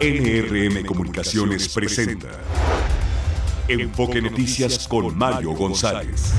NRM Comunicaciones presenta Enfoque Noticias con Mario González.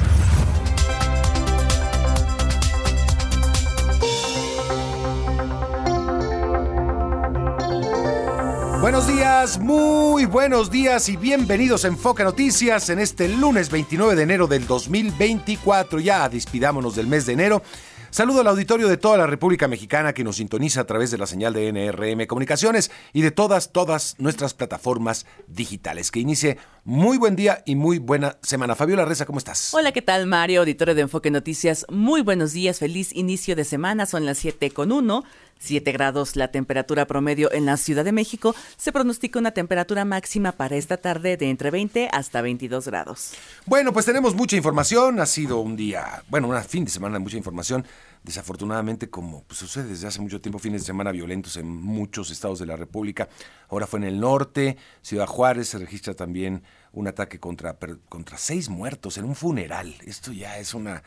Buenos días, muy buenos días y bienvenidos a Enfoque Noticias en este lunes 29 de enero del 2024. Ya despidámonos del mes de enero. Saludo al auditorio de toda la República Mexicana que nos sintoniza a través de la señal de NRM Comunicaciones y de todas, todas nuestras plataformas digitales. Que inicie muy buen día y muy buena semana. Fabiola Reza, ¿cómo estás? Hola, ¿qué tal, Mario? Auditorio de Enfoque Noticias. Muy buenos días, feliz inicio de semana. Son las 7 con 1. 7 grados la temperatura promedio en la Ciudad de México. Se pronostica una temperatura máxima para esta tarde de entre 20 hasta 22 grados. Bueno, pues tenemos mucha información. Ha sido un día, bueno, un fin de semana de mucha información. Desafortunadamente, como pues, sucede desde hace mucho tiempo, fines de semana violentos en muchos estados de la República. Ahora fue en el norte, Ciudad Juárez, se registra también un ataque contra, contra seis muertos en un funeral. Esto ya es una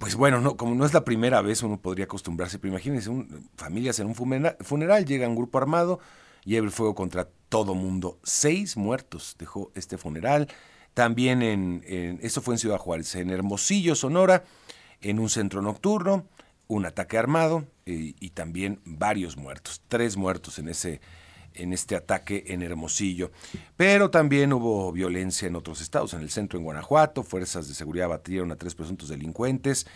pues bueno, no, como no es la primera vez, uno podría acostumbrarse, pero imagínense, familias en un funeral, llega un grupo armado y abre fuego contra todo mundo. Seis muertos dejó este funeral. También en, eso fue en Ciudad Juárez, en Hermosillo, Sonora, en un centro nocturno, un ataque armado eh, y también varios muertos, tres muertos en ese en este ataque en Hermosillo. Pero también hubo violencia en otros estados, en el centro en Guanajuato, fuerzas de seguridad batieron a tres presuntos delincuentes,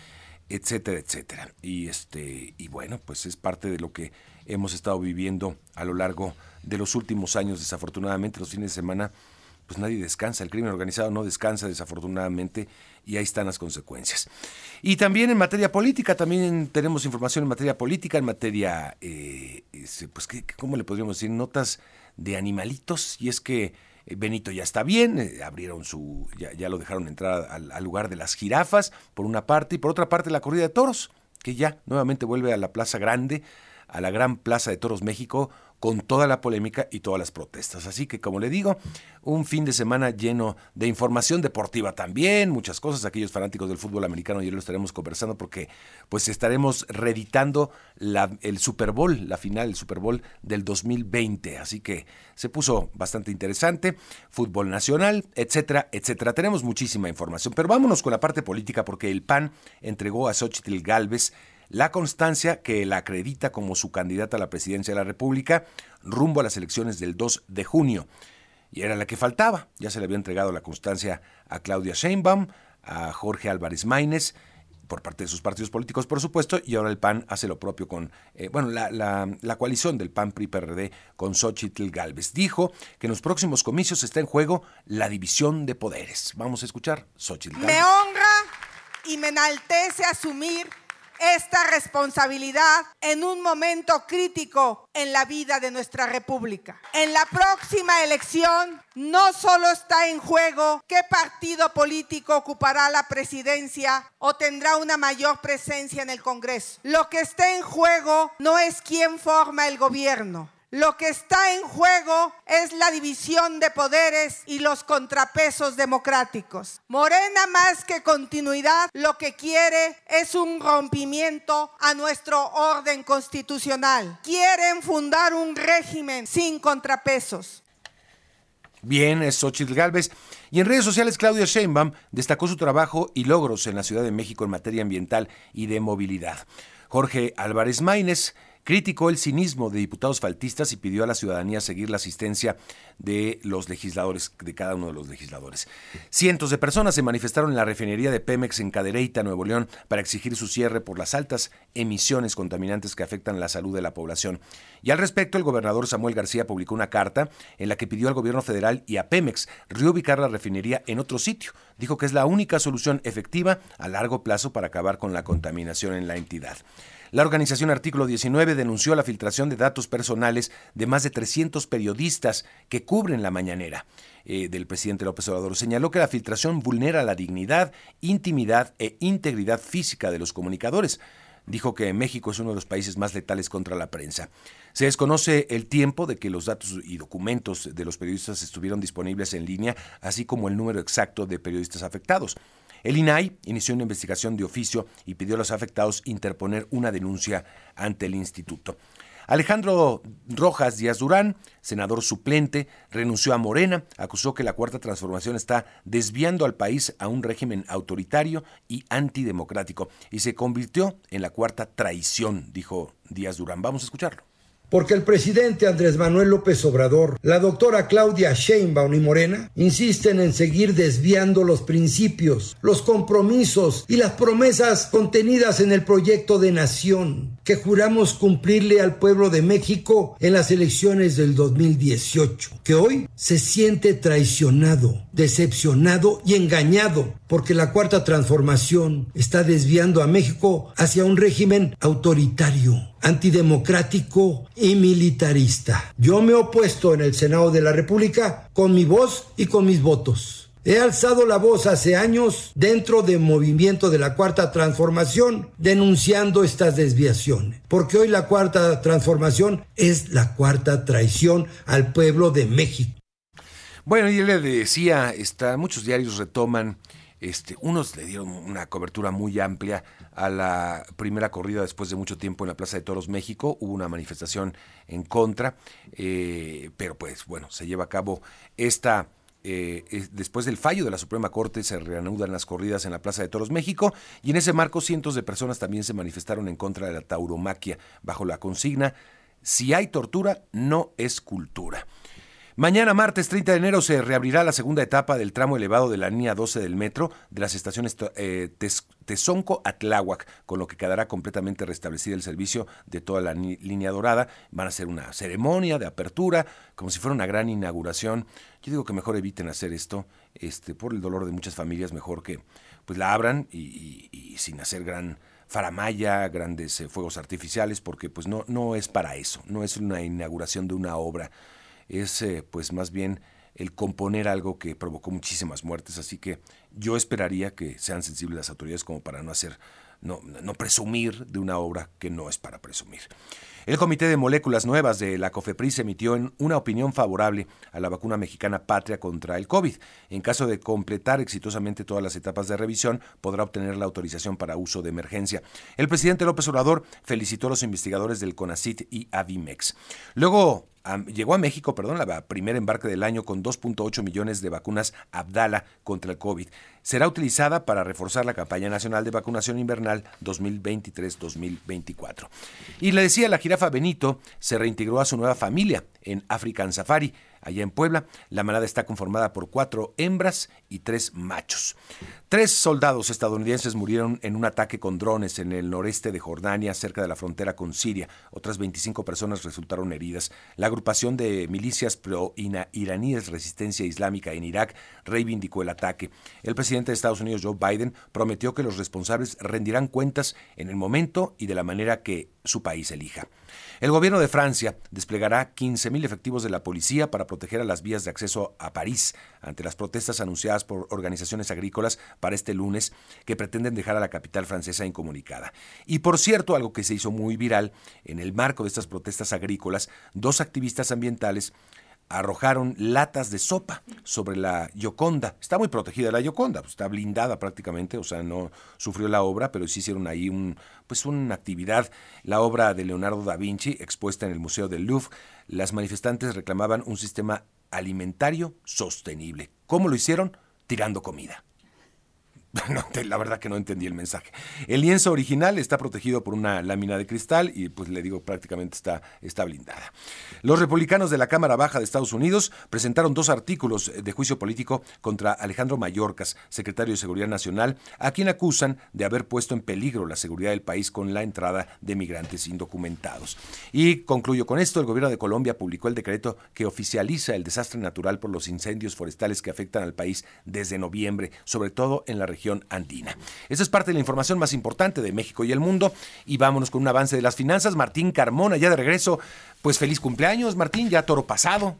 etcétera, etcétera. Y este y bueno, pues es parte de lo que hemos estado viviendo a lo largo de los últimos años, desafortunadamente los fines de semana pues nadie descansa, el crimen organizado no descansa desafortunadamente y ahí están las consecuencias. Y también en materia política, también tenemos información en materia política, en materia, eh, pues, ¿cómo le podríamos decir? Notas de animalitos, y es que eh, Benito ya está bien, eh, abrieron su, ya, lo dejaron entrar al, al, lugar de las jirafas, por una parte, y por otra parte la corrida de toros, que ya nuevamente vuelve a la Plaza Grande, a la gran Plaza de Toros México, con toda la polémica y todas las protestas. Así que, como le digo, un fin de semana lleno de información deportiva también, muchas cosas. Aquellos fanáticos del fútbol americano ya lo estaremos conversando porque pues estaremos reeditando la, el Super Bowl, la final del Super Bowl del 2020. Así que se puso bastante interesante. Fútbol nacional, etcétera, etcétera. Tenemos muchísima información, pero vámonos con la parte política porque el PAN entregó a Xochitl Galvez la constancia que la acredita como su candidata a la presidencia de la República rumbo a las elecciones del 2 de junio. Y era la que faltaba. Ya se le había entregado la constancia a Claudia Sheinbaum, a Jorge Álvarez Maínez, por parte de sus partidos políticos, por supuesto, y ahora el PAN hace lo propio con, eh, bueno, la, la, coalición del PAN-PRI-PRD con Xochitl Galvez. Dijo que en los próximos comicios está en juego la división de poderes. Vamos a escuchar Xochitl Galvez. Me honra y me enaltece asumir esta responsabilidad en un momento crítico en la vida de nuestra República. En la próxima elección no solo está en juego qué partido político ocupará la presidencia o tendrá una mayor presencia en el Congreso. Lo que está en juego no es quién forma el gobierno, lo que está en juego es la división de poderes y los contrapesos democráticos. Morena más que continuidad lo que quiere es un rompimiento a nuestro orden constitucional. Quieren fundar un régimen sin contrapesos. Bien, es Xochitl Galvez. Y en redes sociales, Claudia Sheinbaum destacó su trabajo y logros en la Ciudad de México en materia ambiental y de movilidad. Jorge Álvarez Maínez criticó el cinismo de diputados faltistas y pidió a la ciudadanía seguir la asistencia de los legisladores, de cada uno de los legisladores. Cientos de personas se manifestaron en la refinería de Pemex en Cadereyta, Nuevo León, para exigir su cierre por las altas emisiones contaminantes que afectan la salud de la población. Y al respecto, el gobernador Samuel García publicó una carta en la que pidió al gobierno federal y a Pemex reubicar la refinería en otro sitio. Dijo que es la única solución efectiva a largo plazo para acabar con la contaminación en la entidad. La organización Artículo 19 denunció la filtración de datos personales de más de 300 periodistas que cubren la mañanera. Eh, del presidente López Obrador. Señaló que la filtración vulnera la dignidad, intimidad e integridad física de los comunicadores. Dijo que México es uno de los países más letales contra la prensa. Se desconoce el tiempo de que los datos y documentos de los periodistas estuvieron disponibles en línea, así como el número exacto de periodistas afectados. El INAI inició una investigación de oficio y pidió a los afectados interponer una denuncia ante el instituto. Alejandro Rojas Díaz Durán, senador suplente, renunció a Morena, acusó que la Cuarta Transformación está desviando al país a un régimen autoritario y antidemocrático y se convirtió en la cuarta traición, dijo Díaz Durán. Vamos a escucharlo porque el presidente Andrés Manuel López Obrador, la doctora Claudia Sheinbaum y Morena insisten en seguir desviando los principios, los compromisos y las promesas contenidas en el proyecto de nación que juramos cumplirle al pueblo de México en las elecciones del 2018, que hoy se siente traicionado, decepcionado y engañado porque la cuarta transformación está desviando a México hacia un régimen autoritario, antidemocrático y militarista. Yo me he opuesto en el Senado de la República con mi voz y con mis votos. He alzado la voz hace años dentro del movimiento de la Cuarta Transformación denunciando estas desviaciones, porque hoy la Cuarta Transformación es la cuarta traición al pueblo de México. Bueno, y le decía, está, muchos diarios retoman este, unos le dieron una cobertura muy amplia a la primera corrida después de mucho tiempo en la Plaza de Toros México. Hubo una manifestación en contra, eh, pero pues bueno, se lleva a cabo esta... Eh, después del fallo de la Suprema Corte se reanudan las corridas en la Plaza de Toros México y en ese marco cientos de personas también se manifestaron en contra de la tauromaquia bajo la consigna si hay tortura no es cultura. Mañana, martes 30 de enero, se reabrirá la segunda etapa del tramo elevado de la línea 12 del metro de las estaciones eh, Tezonco-Atláhuac, con lo que quedará completamente restablecido el servicio de toda la línea dorada. Van a hacer una ceremonia de apertura, como si fuera una gran inauguración. Yo digo que mejor eviten hacer esto, este, por el dolor de muchas familias, mejor que pues la abran y, sin hacer gran faramaya, grandes eh, fuegos artificiales, porque pues no, no es para eso, no es una inauguración de una obra es eh, pues más bien el componer algo que provocó muchísimas muertes, así que yo esperaría que sean sensibles las autoridades como para no hacer, no, no presumir de una obra que no es para presumir. El Comité de Moléculas Nuevas de la COFEPRIS emitió una opinión favorable a la vacuna mexicana Patria contra el COVID. En caso de completar exitosamente todas las etapas de revisión, podrá obtener la autorización para uso de emergencia. El presidente López Obrador felicitó a los investigadores del CONACIT y Avimex. Luego llegó a México, perdón, la primera embarque del año con 2.8 millones de vacunas Abdala contra el COVID. Será utilizada para reforzar la campaña nacional de vacunación invernal 2023-2024. Y le decía, la jirafa Benito se reintegró a su nueva familia en African Safari allá en Puebla. La manada está conformada por cuatro hembras y tres machos. Tres soldados estadounidenses murieron en un ataque con drones en el noreste de Jordania, cerca de la frontera con Siria. Otras 25 personas resultaron heridas. La agrupación de milicias pro-iraníes Resistencia Islámica en Irak reivindicó el ataque. El presidente de Estados Unidos, Joe Biden, prometió que los responsables rendirán cuentas en el momento y de la manera que su país elija. El gobierno de Francia desplegará 15.000 efectivos de la policía para proteger a las vías de acceso a París ante las protestas anunciadas por organizaciones agrícolas para este lunes que pretenden dejar a la capital francesa incomunicada. Y por cierto, algo que se hizo muy viral, en el marco de estas protestas agrícolas, dos activistas ambientales arrojaron latas de sopa sobre la Yoconda. Está muy protegida la Yoconda, pues, está blindada prácticamente, o sea, no sufrió la obra, pero sí hicieron ahí un, pues una actividad, la obra de Leonardo da Vinci expuesta en el Museo del Louvre. Las manifestantes reclamaban un sistema alimentario sostenible. ¿Cómo lo hicieron? Tirando comida. la verdad que no entendí el mensaje. El lienzo original está protegido por una lámina de cristal y pues le digo prácticamente está, está blindada. Los republicanos de la Cámara Baja de Estados Unidos presentaron dos artículos de juicio político contra Alejandro Mayorkas, secretario de Seguridad Nacional, a quien acusan de haber puesto en peligro la seguridad del país con la entrada de migrantes indocumentados. Y concluyo con esto, el gobierno de Colombia publicó el decreto que oficializa el desastre natural por los incendios forestales que afectan al país desde noviembre, sobre todo en la región andina. Esa es parte de la información más importante de México y el mundo. Y vámonos con un avance de las finanzas. Martín Carmona, ya de regreso. Pues feliz cumpleaños, Martín, ya toro pasado.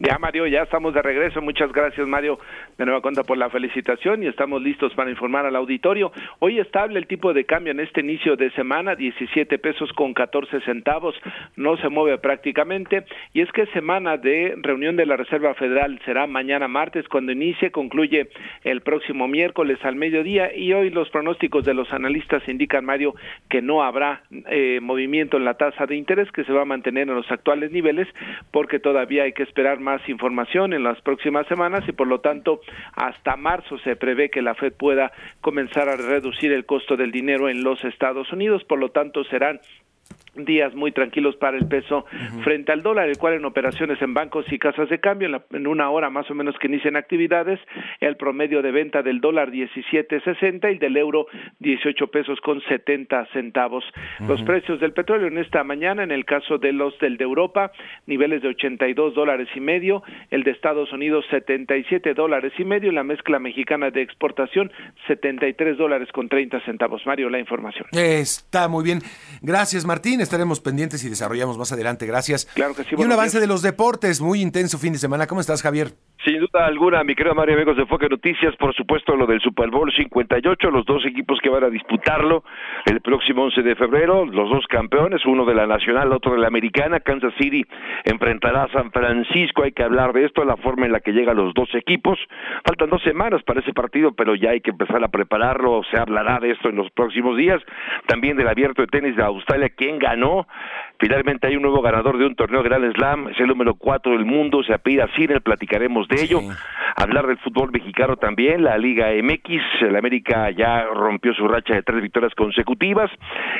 Ya, Mario, ya estamos de regreso. Muchas gracias, Mario, de nueva cuenta por la felicitación y estamos listos para informar al auditorio. Hoy estable el tipo de cambio en este inicio de semana, 17 pesos con 14 centavos, no se mueve prácticamente. Y es que semana de reunión de la Reserva Federal será mañana martes cuando inicie, concluye el próximo miércoles al mediodía y hoy los pronósticos de los analistas indican, Mario, que no habrá eh, movimiento en la tasa de interés, que se va a mantener en los actuales niveles porque todavía hay que esperar más información en las próximas semanas y por lo tanto hasta marzo se prevé que la Fed pueda comenzar a reducir el costo del dinero en los Estados Unidos, por lo tanto serán días muy tranquilos para el peso frente al dólar, el cual en operaciones en bancos y casas de cambio, en, una hora más o menos que inician actividades, el promedio de venta del dólar 17.60 y del euro 18 pesos con 70 centavos. Los precios del petróleo en esta mañana, en el caso de los del de Europa, niveles de 82 dólares y medio, el de Estados Unidos 77 dólares y medio, y la mezcla mexicana de exportación 73 dólares con 30 centavos. Mario, la información. Está muy bien. Gracias, Martín estaremos pendientes y desarrollamos más adelante. Gracias. Claro que sí. Y un avance de los deportes, muy intenso fin de semana. ¿Cómo estás, Javier? Sin duda alguna, mi querido Mario, amigos de Foque Noticias, por supuesto lo del Super Bowl 58, los dos equipos que van a disputarlo el próximo 11 de febrero, los dos campeones, uno de la Nacional, otro de la Americana, Kansas City enfrentará a San Francisco, hay que hablar de esto, la forma en la que llegan los dos equipos, faltan dos semanas para ese partido, pero ya hay que empezar a prepararlo, se hablará de esto en los próximos días, también del abierto de tenis de Australia, ¿quién ganó? Finalmente hay un nuevo ganador de un torneo Grand Slam, es el número 4 del mundo, se apida Cine, platicaremos de ello. Hablar del fútbol mexicano también, la Liga MX, el América ya rompió su racha de tres victorias consecutivas.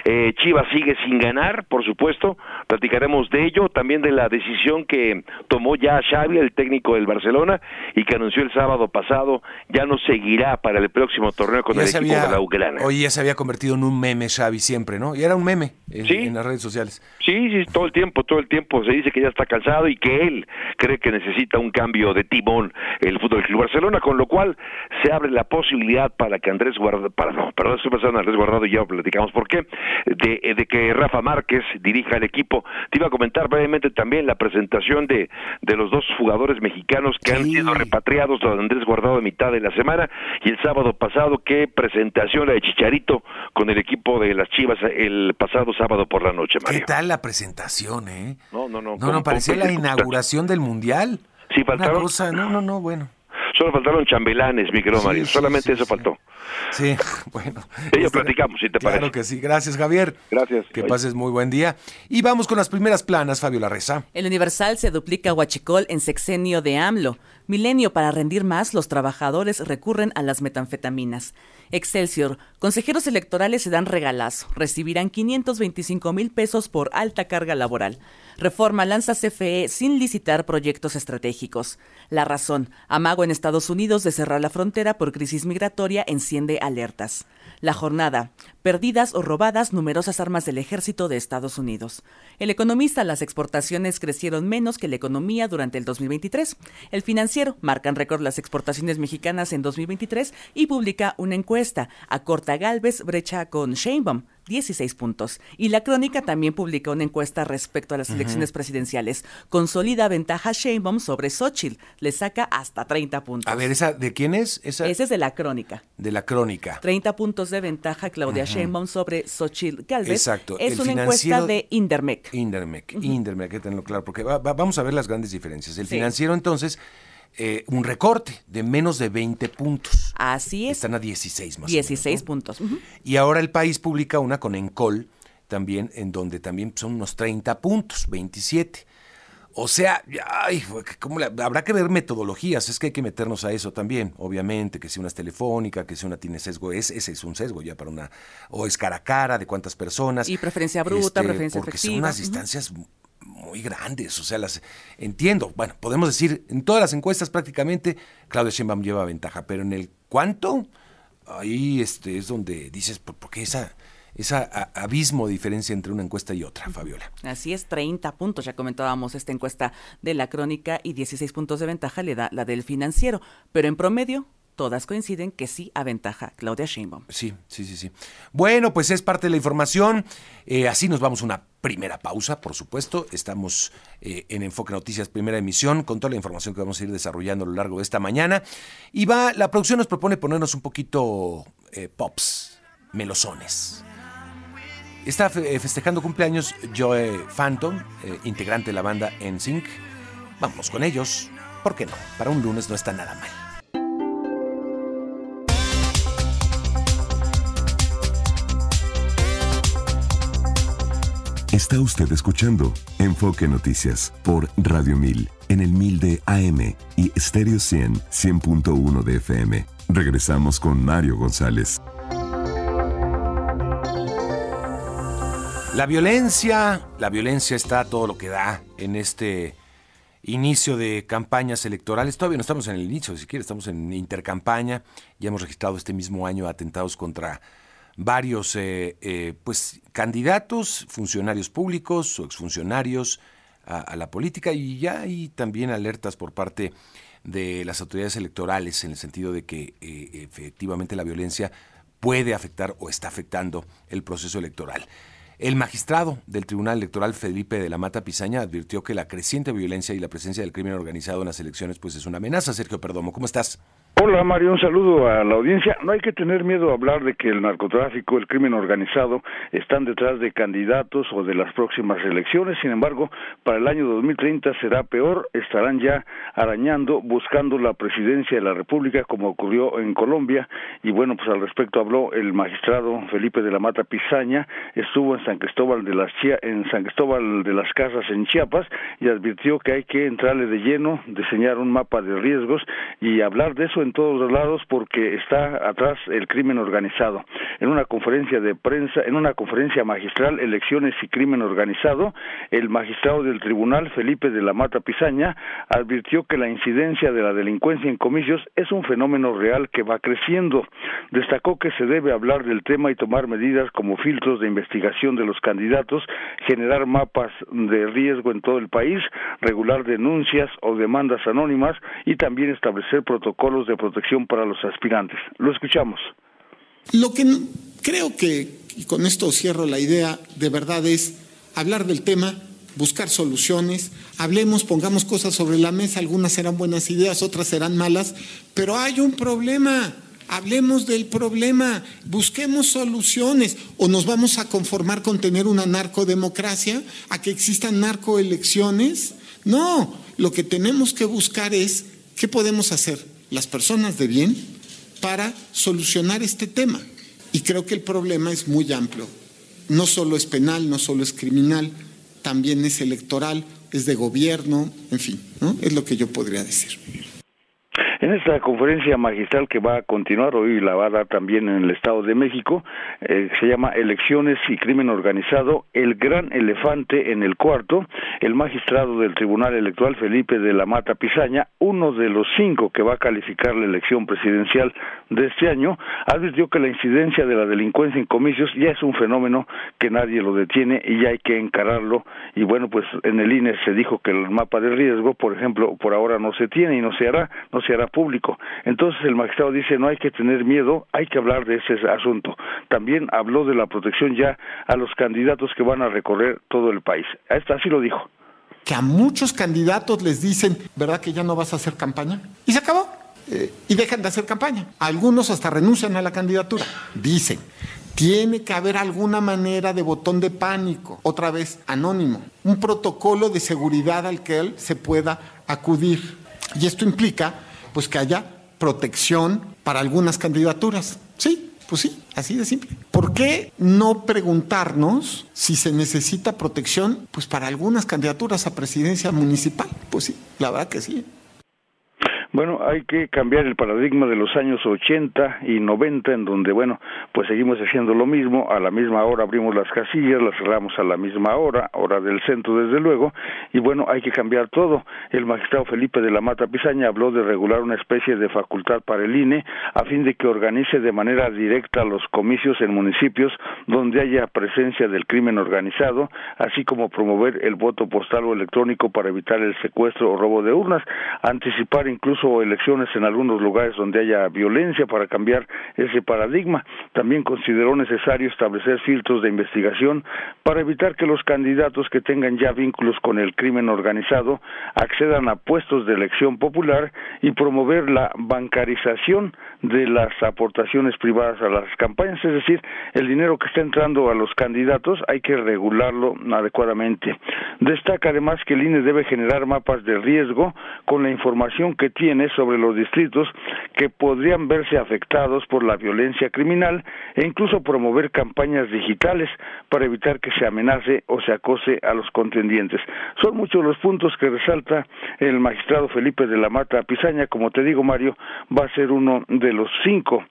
Eh, Chivas sigue sin ganar, por supuesto, platicaremos de ello, también de la decisión que tomó ya Xavi, el técnico del Barcelona, y que anunció el sábado pasado, ya no seguirá para el próximo torneo con el equipo de la Ucrania. Hoy ya se había convertido en un meme Xavi siempre, ¿no? Y era un meme en las redes sociales. Sí, sí, todo el tiempo, todo el tiempo se dice que ya está cansado y que él cree que necesita un cambio de timón el Fútbol Club Barcelona, con lo cual se abre la posibilidad para que Andrés Guardado, para no, perdón, estoy pasando Andrés Guardado y ya platicamos por qué, de, de, que Rafa Márquez dirija el equipo. Te iba a comentar brevemente también la presentación de, de los dos jugadores mexicanos que han sido repatriados, de Andrés Guardado a mitad de la semana y el sábado pasado, qué presentación la de Chicharito con el equipo de las Chivas el pasado sábado por la noche, Mario. ¿Qué tal la presentación, eh? No, no, no. No, no, parecía la inauguración del Mundial. Sí, faltaron. Una cosa, no, no, no, bueno. Solo faltaron chambelanes, mi querido Mario. Solamente eso faltó. Sí, bueno. Ellos platicamos, si te claro parece. que sí. Gracias, Javier. Gracias. Que Bye. pases muy buen día. Y vamos con las primeras planas, Fabio Larreza. El Universal se duplica Huachicol en sexenio de AMLO. Milenio, para rendir más, los trabajadores recurren a las metanfetaminas. Excelsior, consejeros electorales se dan regalazo. Recibirán 525 mil pesos por alta carga laboral. Reforma lanza CFE sin licitar proyectos estratégicos. La razón, amago en Estados Unidos de cerrar la frontera por crisis migratoria enciende alertas. La jornada, perdidas o robadas numerosas armas del ejército de Estados Unidos. El economista, las exportaciones crecieron menos que la economía durante el 2023. El financiero, marcan récord las exportaciones mexicanas en 2023 y publica una encuesta. Acorta Galvez brecha con Sheinbaum. 16 puntos. Y la crónica también publicó una encuesta respecto a las elecciones presidenciales. Consolida ventaja Sheinbaum sobre Xochitl. Le saca hasta 30 puntos. A ver, ¿esa de quién es? Esa es de la crónica. de la crónica. 30 puntos de ventaja Claudia Sheinbaum sobre Xochitl Galvez. Exacto. Es El una financiero- encuesta de Indermec. Indermec, Indermec, hay que tenerlo claro, porque va- va- vamos a ver las grandes diferencias. El Sí. financiero, entonces, eh, un recorte de menos de 20 puntos. Así es. Están a 16 más o 16 menos, ¿no? puntos. Ujú. Y ahora el país publica una con Encol, también, en donde también son unos 30 puntos, 27. O sea, ay, ¿cómo la- habrá que ver metodologías, es que hay que meternos a eso también, obviamente, que si una es telefónica, que si una tiene sesgo, es, ese es un sesgo ya para una, o es cara a cara, de cuántas personas. Y preferencia bruta, preferencia Porque son efectiva. unas distancias muy grandes, o sea, las entiendo, bueno, podemos decir, en todas las encuestas prácticamente, Claudia Sheinbaum lleva ventaja, pero en el cuánto, ahí este, es donde dices, ¿por, por qué esa, esa abismo de diferencia entre una encuesta y otra, Fabiola? Así es, 30 puntos. Ya comentábamos esta encuesta de la crónica y 16 puntos de ventaja le da la del financiero. Pero en promedio, todas coinciden que sí aventaja Claudia Sheinbaum. Sí, sí, sí, sí. Bueno, pues es parte de la información. Eh, así nos vamos a una primera pausa, por supuesto. Estamos eh, en Enfoque Noticias, primera emisión, con toda la información que vamos a ir desarrollando a lo largo de esta mañana. Y va, la producción nos propone ponernos un poquito eh, pops, melosones. Está festejando cumpleaños Joe Phantom, integrante de la banda NSYNC. Vamos con ellos. ¿Por qué no? Para un lunes no está nada mal. Está usted escuchando Enfoque Noticias por Radio 1000 en el 1000 de AM y Stereo 100 100.1 de FM. Regresamos con Mario González. La violencia, la violencia está todo lo que da en este inicio de campañas electorales. Todavía no estamos en el inicio, si quiere, estamos en intercampaña. Ya hemos registrado este mismo año atentados contra varios eh, eh, pues candidatos, funcionarios públicos o exfuncionarios a, la política y ya hay también alertas por parte de las autoridades electorales en el sentido de que eh, efectivamente la violencia puede afectar o está afectando el proceso electoral. El magistrado del Tribunal Electoral Felipe de la Mata Pizaña advirtió que la creciente violencia y la presencia del crimen organizado en las elecciones pues es una amenaza. Sergio Perdomo, ¿cómo estás? Hola Mario, un saludo a la audiencia. No hay que tener miedo a hablar de que el narcotráfico, el crimen organizado están detrás de candidatos o de las próximas elecciones. Sin embargo, para el año 2030 será peor. Estarán ya arañando, buscando la presidencia de la República, como ocurrió en Colombia. Y bueno, pues al respecto habló el magistrado Felipe de la Mata Pizaña. Estuvo en San Cristóbal de las en San Cristóbal de las Casas en Chiapas y advirtió que hay que entrarle de lleno, diseñar un mapa de riesgos y hablar de eso en todos los lados porque está atrás el crimen organizado. En una conferencia de prensa, en una conferencia magistral, elecciones y crimen organizado, el magistrado del tribunal, Felipe de la Mata Pizaña, advirtió que la incidencia de la delincuencia en comicios es un fenómeno real que va creciendo. Destacó que se debe hablar del tema y tomar medidas como filtros de investigación de los candidatos, generar mapas de riesgo en todo el país, regular denuncias o demandas anónimas y también establecer protocolos de protección para los aspirantes. Lo escuchamos. Lo que creo que, y con esto cierro la idea, de verdad es hablar del tema, buscar soluciones, hablemos, pongamos cosas sobre la mesa, algunas serán buenas ideas, otras serán malas, pero hay un problema. Hablemos del problema, busquemos soluciones o nos vamos a conformar con tener una narcodemocracia, a que existan narcoelecciones. No, lo que tenemos que buscar es qué podemos hacer las personas de bien para solucionar este tema. Y creo que el problema es muy amplio. No solo es penal, no solo es criminal, también es electoral, es de gobierno, en fin, ¿no? es lo que yo podría decir. En esta conferencia magistral que va a continuar hoy la va a dar también en el Estado de México, eh, se llama Elecciones y Crimen Organizado, el gran elefante en el cuarto, el magistrado del Tribunal Electoral Felipe de la Mata Pizaña, uno de los cinco que va a calificar la elección presidencial de este año, advirtió que la incidencia de la delincuencia en comicios ya es un fenómeno que nadie lo detiene y ya hay que encararlo. Y bueno, pues en el INE se dijo que el mapa de riesgo, por ejemplo, por ahora no se tiene y no se hará, no se hará público. Entonces el magistrado dice no hay que tener miedo, hay que hablar de ese asunto. También habló de la protección ya a los candidatos que van a recorrer todo el país. Así lo dijo. Que a muchos candidatos les dicen, ¿verdad que ya no vas a hacer campaña? Y se acabó. Eh, y dejan de hacer campaña. Algunos hasta renuncian a la candidatura. Dicen, tiene que haber alguna manera de botón de pánico, otra vez anónimo, un protocolo de seguridad al que él se pueda acudir. Y esto implica pues que haya protección para algunas candidaturas. Sí, pues sí, así de simple. ¿Por qué no preguntarnos si se necesita protección pues para algunas candidaturas a presidencia municipal? Pues sí, la verdad que sí. Bueno, hay que cambiar el paradigma de los años 80 y 90, en donde, bueno, pues seguimos haciendo lo mismo, a la misma hora abrimos las casillas, las cerramos a la misma hora, hora del centro, desde luego, y bueno, hay que cambiar todo. El magistrado Felipe de la Mata Pizaña habló de regular una especie de facultad para el INE a fin de que organice de manera directa los comicios en municipios donde haya presencia del crimen organizado, así como promover el voto postal o electrónico para evitar el secuestro o robo de urnas, anticipar incluso incluso elecciones en algunos lugares donde haya violencia para cambiar ese paradigma. También consideró necesario establecer filtros de investigación para evitar que los candidatos que tengan ya vínculos con el crimen organizado accedan a puestos de elección popular y promover la bancarización de las aportaciones privadas a las campañas, es decir, el dinero que está entrando a los candidatos hay que regularlo adecuadamente. Destaca además que el INE debe generar mapas de riesgo con la información que tiene sobre los distritos que podrían verse afectados por la violencia criminal e incluso promover campañas digitales para evitar que se amenace o se acose a los contendientes. Son muchos los puntos que resalta el magistrado Felipe de la Mata Pizaña, como te digo Mario, va a ser uno de los cinco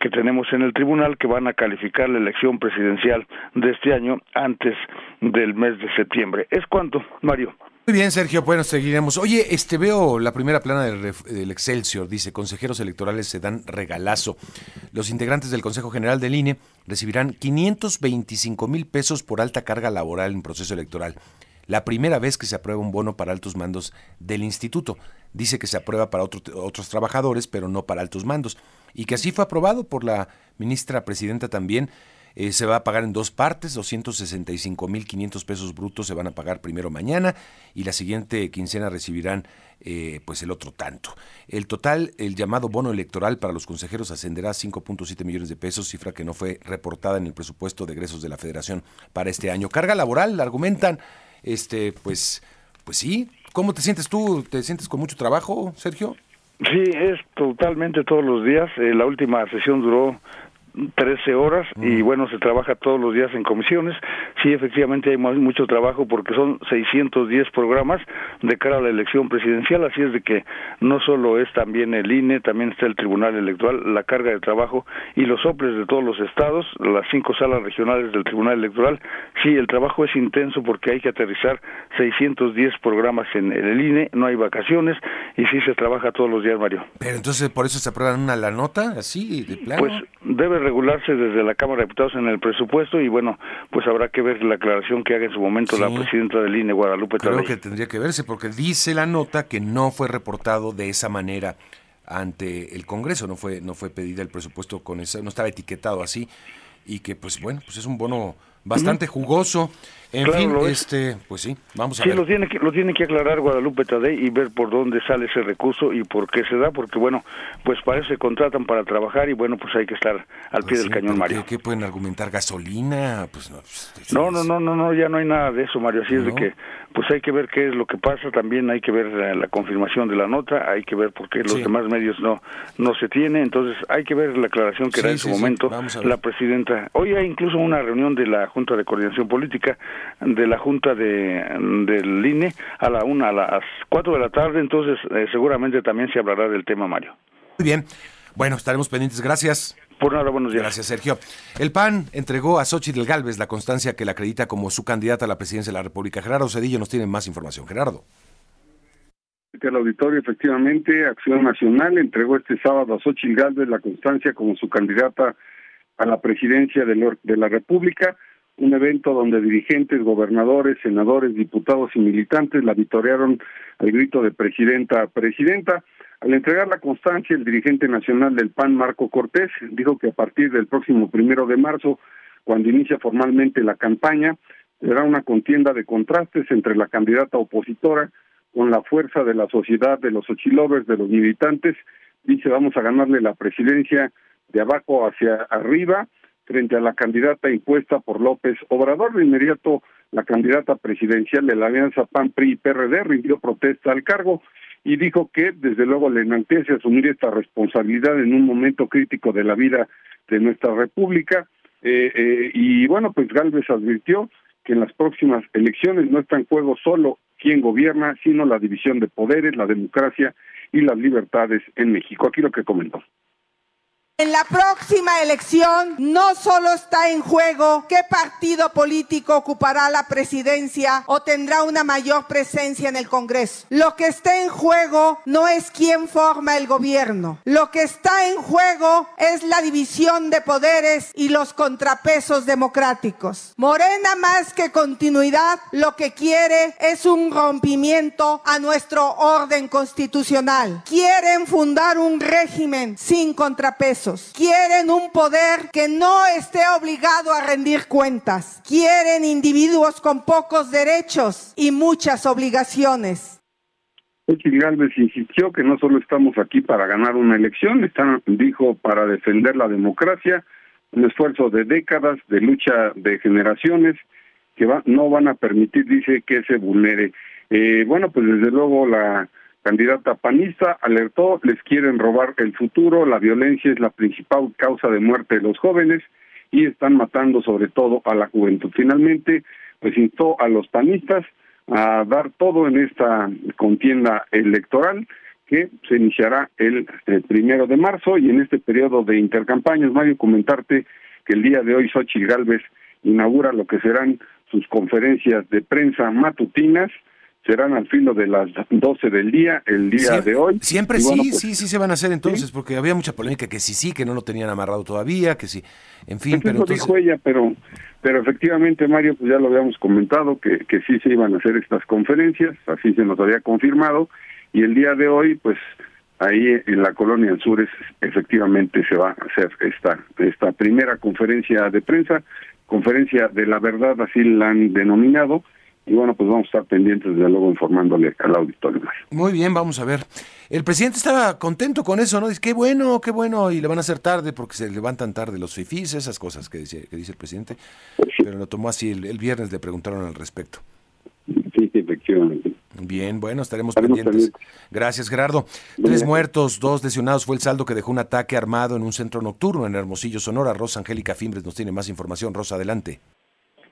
que tenemos en el tribunal que van a calificar la elección presidencial de este año antes del mes de septiembre. ¿Es cuánto, Mario? Muy bien, Sergio, bueno, seguiremos. Oye, este veo la primera plana del, Excelsior, dice, consejeros electorales se dan regalazo. Los integrantes del Consejo General del INE recibirán 525 mil pesos por alta carga laboral en proceso electoral. La primera vez que se aprueba un bono para altos mandos del instituto. Dice que se aprueba para otros trabajadores, pero no para altos mandos. Y que así fue aprobado por la ministra presidenta también eh, se va a pagar en dos partes, 265.500 pesos brutos se van a pagar primero mañana y la siguiente quincena recibirán eh, pues el otro tanto. El total, el llamado bono electoral para los consejeros ascenderá a 5.7 millones de pesos, cifra que no fue reportada en el presupuesto de egresos de la Federación para este año. Carga laboral, argumentan, este, pues, pues sí. ¿Cómo te sientes tú? ¿Te sientes con mucho trabajo, Sergio? Sí, es totalmente todos los días. Eh, la última sesión duró 13 horas y mm. bueno, se trabaja todos los días en comisiones. Sí, efectivamente hay mucho trabajo porque son 610 programas de cara a la elección presidencial, así es de que no solo es también el INE, también está el Tribunal Electoral, la carga de trabajo y los soples de todos los estados, las cinco salas regionales del Tribunal Electoral. Sí, el trabajo es intenso porque hay que aterrizar 610 programas en el INE, no hay vacaciones y sí se trabaja todos los días, Mario. Pero entonces por eso se aprueban una la nota así de plano. Pues debe regularse desde la Cámara de Diputados en el presupuesto y bueno, pues habrá que ver la aclaración que haga en su momento la presidenta del INE, Guadalupe Creo que tendría que verse porque dice la nota que no fue reportado de esa manera ante el Congreso, no fue no fue pedida el presupuesto con esa, no estaba etiquetado así y que pues bueno, pues es un bono bastante jugoso. En fin, este, pues sí, vamos a sí, ver. lo tiene que lo tiene que aclarar Guadalupe Tadei y ver por dónde sale ese recurso y por qué se da, porque bueno, pues para eso se contratan para trabajar y bueno, pues hay que estar al pie pues del cañón, Mario. ¿qué, pueden argumentar gasolina? Pues no, pues, no, no, no, no, no, ya no hay nada de eso, Mario. Así es de que pues hay que ver qué es lo que pasa, también hay que ver la, confirmación de la nota, hay que ver por qué los demás medios no no se tiene, entonces hay que ver la aclaración que da en su momento la presidenta. Hoy hay incluso una reunión de la Junta de Coordinación Política de la Junta de del INE a la una a las cuatro de la tarde, entonces eh, seguramente también se hablará del tema, Mario. Muy bien. Bueno, estaremos pendientes. Gracias. Por nada, buenos días. Gracias, Sergio. El PAN entregó a Xochitl Galvez la constancia que la acredita como su candidata a la presidencia de la República. Gerardo Cedillo nos tiene más información. Gerardo. El auditorio, efectivamente, Acción Nacional entregó este sábado a Xochitl Galvez la constancia como su candidata a la presidencia de la República, un evento donde dirigentes, gobernadores, senadores, diputados y militantes la vitorearon al grito de presidenta, presidenta. Al entregar la constancia, el dirigente nacional del PAN, Marco Cortés, dijo que a partir del próximo primero de marzo, cuando inicia formalmente la campaña, será una contienda de contrastes entre la candidata opositora con la fuerza de la sociedad, de los ochilovers, de los militantes. Dice, vamos a ganarle la presidencia de abajo hacia arriba frente a la candidata impuesta por López Obrador. De inmediato, la candidata presidencial de la alianza PAN-PRI-PRD rindió protesta al cargo y dijo que desde luego le enaltece asumir esta responsabilidad en un momento crítico de la vida de nuestra república. Eh, eh, y bueno pues Galvez advirtió que en las próximas elecciones no está en juego solo quién gobierna sino la división de poderes la democracia y las libertades en México. Aquí lo que comentó En la próxima elección no solo está en juego qué partido político ocupará la presidencia o tendrá una mayor presencia en el Congreso. Lo que está en juego no es quién forma el gobierno. Lo que está en juego es la división de poderes y los contrapesos democráticos. Morena más que continuidad lo que quiere es un rompimiento a nuestro orden constitucional. Quieren fundar un régimen sin contrapesos Quieren un poder que no esté obligado a rendir cuentas. Quieren individuos con pocos derechos y muchas obligaciones. Xochitl Galvez insistió que no solo estamos aquí para ganar una elección, están, dijo, para defender la democracia, un esfuerzo de décadas, de lucha de generaciones, que no van a permitir, dice, que se vulnere. Eh, bueno, pues desde luego la candidata panista alertó, les quieren robar el futuro, la violencia es la principal causa de muerte de los jóvenes y están matando sobre todo a la juventud. Finalmente, pues instó a los panistas a dar todo en esta contienda electoral que se iniciará el, primero de marzo y en este periodo de intercampañas, Mario, comentarte que el día de hoy Xochitl Galvez inaugura lo que serán sus conferencias de prensa matutinas serán al filo de las 12 del día, el día de hoy. Siempre sí, pues, sí, sí se van a hacer entonces, porque había mucha polémica que sí, sí, que no lo tenían amarrado todavía, que sí, en fin. Pues pero dijo ella, pero, pero efectivamente, Mario, pues ya lo habíamos comentado, que, que sí se iban a hacer estas conferencias, así se nos había confirmado, y el día de hoy, pues ahí en la colonia del sur es, efectivamente se va a hacer esta, esta primera conferencia de prensa, conferencia de la verdad, así la han denominado, y bueno, pues vamos a estar pendientes, desde luego, informándole al auditorio. Muy bien, vamos a ver. El presidente estaba contento con eso, ¿no? Dice, qué bueno, qué bueno, y le van a hacer tarde porque se levantan tarde los fifís, esas cosas que dice, que dice el presidente. Pero lo tomó así, el, viernes le preguntaron al respecto. Sí, efectivamente. Bien, bueno, estaremos, pendientes. Gracias, Gerardo. Tres muertos, dos lesionados fue el saldo que dejó un ataque armado en un centro nocturno en Hermosillo, Sonora. Rosa Angélica Fimbres nos tiene más información. Rosa, adelante.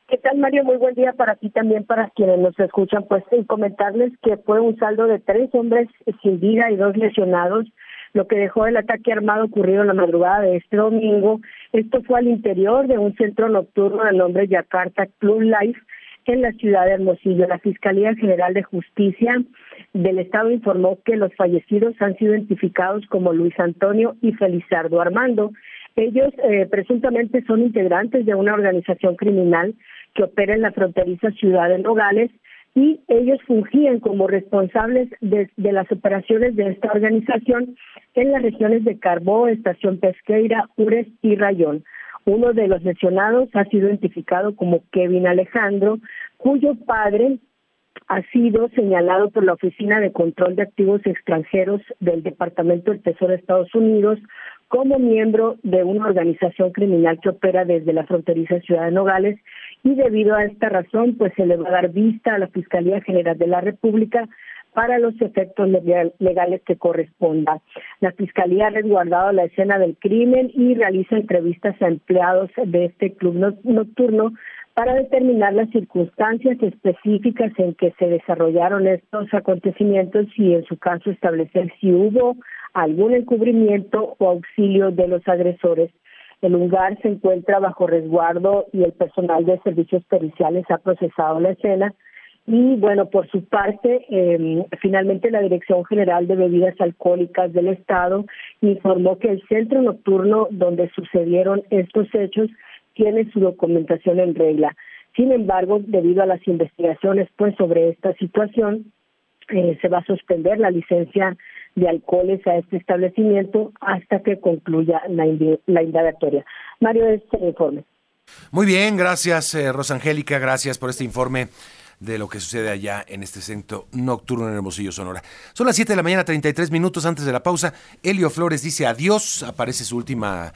¿Qué tal, Mario? Muy buen día para ti también, para quienes nos escuchan. Pues y comentarles que fue un saldo de tres hombres sin vida y dos lesionados, lo que dejó el ataque armado ocurrido en la madrugada de este domingo. Esto fue al interior de un centro nocturno de nombre Jakarta Club Life en la ciudad de Hermosillo. La Fiscalía General de Justicia del Estado informó que los fallecidos han sido identificados como Luis Antonio y Felizardo Armando. Ellos eh, presuntamente son integrantes de una organización criminal que opera en la fronteriza ciudad de Nogales y ellos fungían como responsables de, las operaciones de esta organización en las regiones de Carbó, Estación Pesqueira, Ures y Rayón. Uno de los mencionados ha sido identificado como Kevin Alejandro, cuyo padre ha sido señalado por la Oficina de Control de Activos Extranjeros del Departamento del Tesoro de Estados Unidos como miembro de una organización criminal que opera desde la fronteriza ciudad de Nogales y debido a esta razón pues se le va a dar vista a la Fiscalía General de la República para los efectos legales que correspondan. La Fiscalía ha resguardado la escena del crimen y realiza entrevistas a empleados de este club nocturno para determinar las circunstancias específicas en que se desarrollaron estos acontecimientos y en su caso establecer si hubo algún encubrimiento o auxilio de los agresores. El lugar se encuentra bajo resguardo y el personal de servicios periciales ha procesado la escena. Y bueno, por su parte, eh, finalmente la Dirección General de Bebidas Alcohólicas del Estado informó que el centro nocturno donde sucedieron estos hechos tiene su documentación en regla. Sin embargo, debido a las investigaciones pues sobre esta situación, eh, se va a suspender la licencia de alcoholes a este establecimiento hasta que concluya la, la indagatoria. Mario, este informe. Muy bien, gracias eh, Rosangélica, gracias por este informe de lo que sucede allá en este centro nocturno en Hermosillo, Sonora. Son las 7 de la mañana, 33 minutos antes de la pausa. Elio Flores dice adiós, aparece su última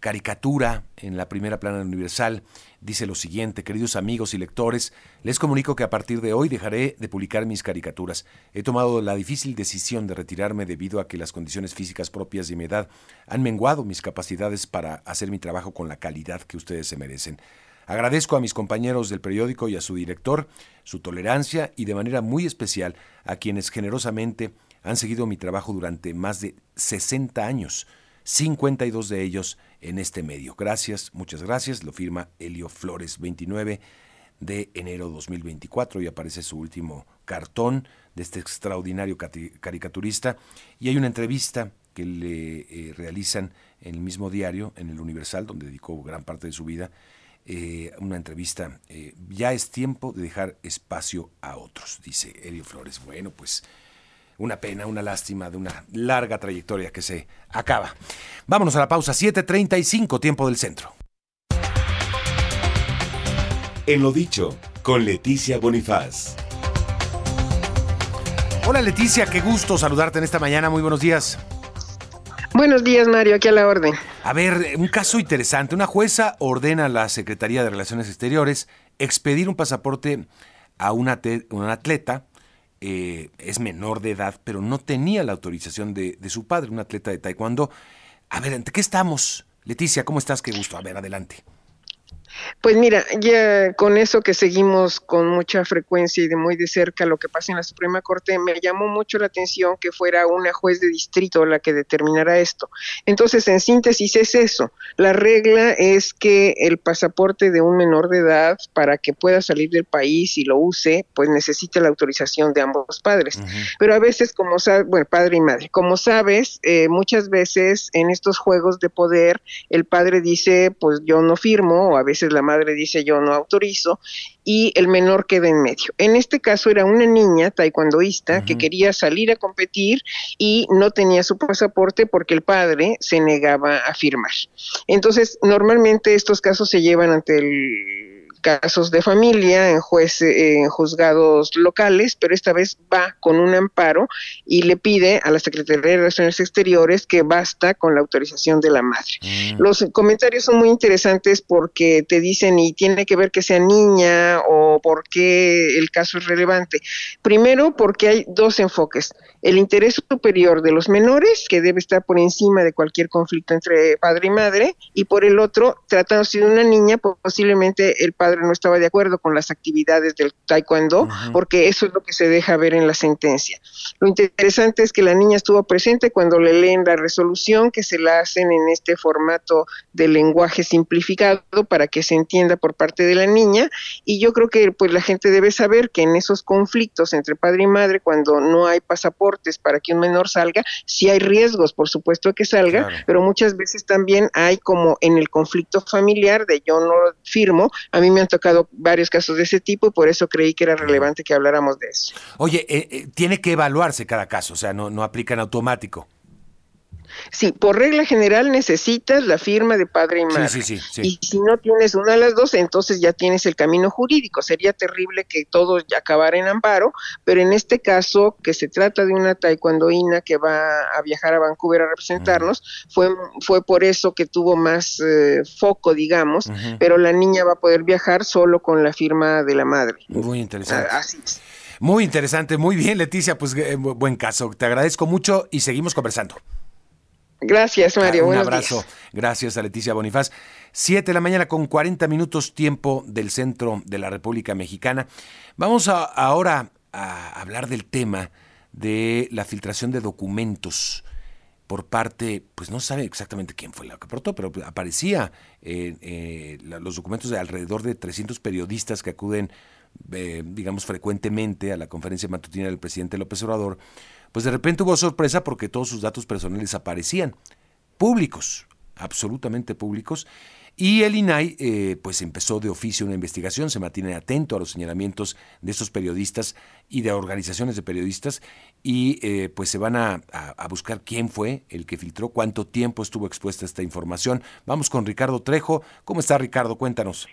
caricatura en la primera plana universal dice lo siguiente, queridos amigos y lectores, les comunico que a partir de hoy dejaré de publicar mis caricaturas. He tomado la difícil decisión de retirarme debido a que las condiciones físicas propias de mi edad han menguado mis capacidades para hacer mi trabajo con la calidad que ustedes se merecen. Agradezco a mis compañeros del periódico y a su director su tolerancia y de manera muy especial a quienes generosamente han seguido mi trabajo durante más de 60 años 52 de ellos en este medio. Gracias, muchas gracias. Lo firma Helio Flores, 29 de enero 2024 y aparece su último cartón de este extraordinario caricaturista. Y hay una entrevista que le eh, realizan en el mismo diario, en el Universal, donde dedicó gran parte de su vida, eh, una entrevista. Eh, ya es tiempo de dejar espacio a otros, dice Elio Flores. Bueno, pues una pena, una lástima de una larga trayectoria que se acaba. Vámonos a la pausa, 7.35, tiempo del centro. En lo dicho, con Leticia Bonifaz. Hola Leticia, qué gusto saludarte en esta mañana. Muy buenos días. Buenos días, Mario, aquí a la orden. A ver, un caso interesante. Una jueza ordena a la Secretaría de Relaciones Exteriores expedir un pasaporte a una, un atleta, eh, es menor de edad, pero no tenía la autorización de, de su padre, un atleta de taekwondo. A ver, ¿ante qué estamos? Leticia, ¿cómo estás? Qué gusto. A ver, adelante. Pues mira, ya con eso que seguimos con mucha frecuencia y de muy de cerca lo que pasa en la Suprema Corte, me llamó mucho la atención que fuera una juez de distrito la que determinara esto. Entonces, en síntesis, es eso. La regla es que el pasaporte de un menor de edad, para que pueda salir del país y lo use, pues necesita la autorización de ambos padres. Pero a veces, como sabes, bueno, padre y madre, como sabes, eh, muchas veces en estos juegos de poder, el padre dice, pues yo no firmo, o a veces la madre dice yo no autorizo y el menor queda en medio. En este caso era una niña taekwondoísta que quería salir a competir y no tenía su pasaporte porque el padre se negaba a firmar. Entonces, normalmente estos casos se llevan ante el casos de familia en, juez, en juzgados locales, pero esta vez va con un amparo y le pide a la Secretaría de Relaciones Exteriores que basta con la autorización de la madre. Mm. Los comentarios son muy interesantes porque te dicen y tiene que ver que sea niña o por qué el caso es relevante. Primero, porque hay dos enfoques. El interés superior de los menores, que debe estar por encima de cualquier conflicto entre padre y madre, y por el otro, tratándose de una niña, posiblemente el padre no estaba de acuerdo con las actividades del taekwondo, porque eso es lo que se deja ver en la sentencia. Lo interesante es que la niña estuvo presente cuando le leen la resolución, que se la hacen en este formato de lenguaje simplificado para que se entienda por parte de la niña, y yo creo que pues la gente debe saber que en esos conflictos entre padre y madre, cuando no hay pasaportes para que un menor salga, sí hay riesgos, por supuesto que salga, pero muchas veces también hay como en el conflicto familiar de yo no firmo, a mí me han tocado varios casos de ese tipo y por eso creí que era relevante que habláramos de eso. Oye, eh, eh, tiene que evaluarse cada caso, o sea, no, no aplica en automático. Sí, por regla general necesitas la firma de padre y madre. Sí, sí, sí, y si no tienes una de las dos, entonces ya tienes el camino jurídico. Sería terrible que todo ya acabara en amparo, pero en este caso, que se trata de una taekwondoína que va a viajar a Vancouver a representarnos, fue, fue por eso que tuvo más eh, foco, digamos, pero la niña va a poder viajar solo con la firma de la madre. Muy interesante. Ah, así Muy interesante, muy bien, Leticia, pues eh, buen caso. Te agradezco mucho y seguimos conversando. Gracias, Mario. Un abrazo. Gracias a Leticia Bonifaz. Siete de la mañana con 40 minutos tiempo del centro de la República Mexicana. Vamos ahora a hablar del tema de la filtración de documentos por parte, pues no sabe exactamente quién fue la que aportó, pero aparecía eh, los documentos de alrededor de 300 periodistas que acuden, eh, digamos, frecuentemente a la conferencia matutina del presidente López Obrador pues de repente hubo sorpresa porque todos sus datos personales aparecían públicos, absolutamente públicos. Y el INAI eh, pues empezó de oficio una investigación, se mantiene atento a los señalamientos de estos periodistas y de organizaciones de periodistas y eh, pues se van a, a, buscar quién fue el que filtró, cuánto tiempo estuvo expuesta esta información. Vamos con Ricardo Trejo. ¿Cómo está Ricardo? Cuéntanos.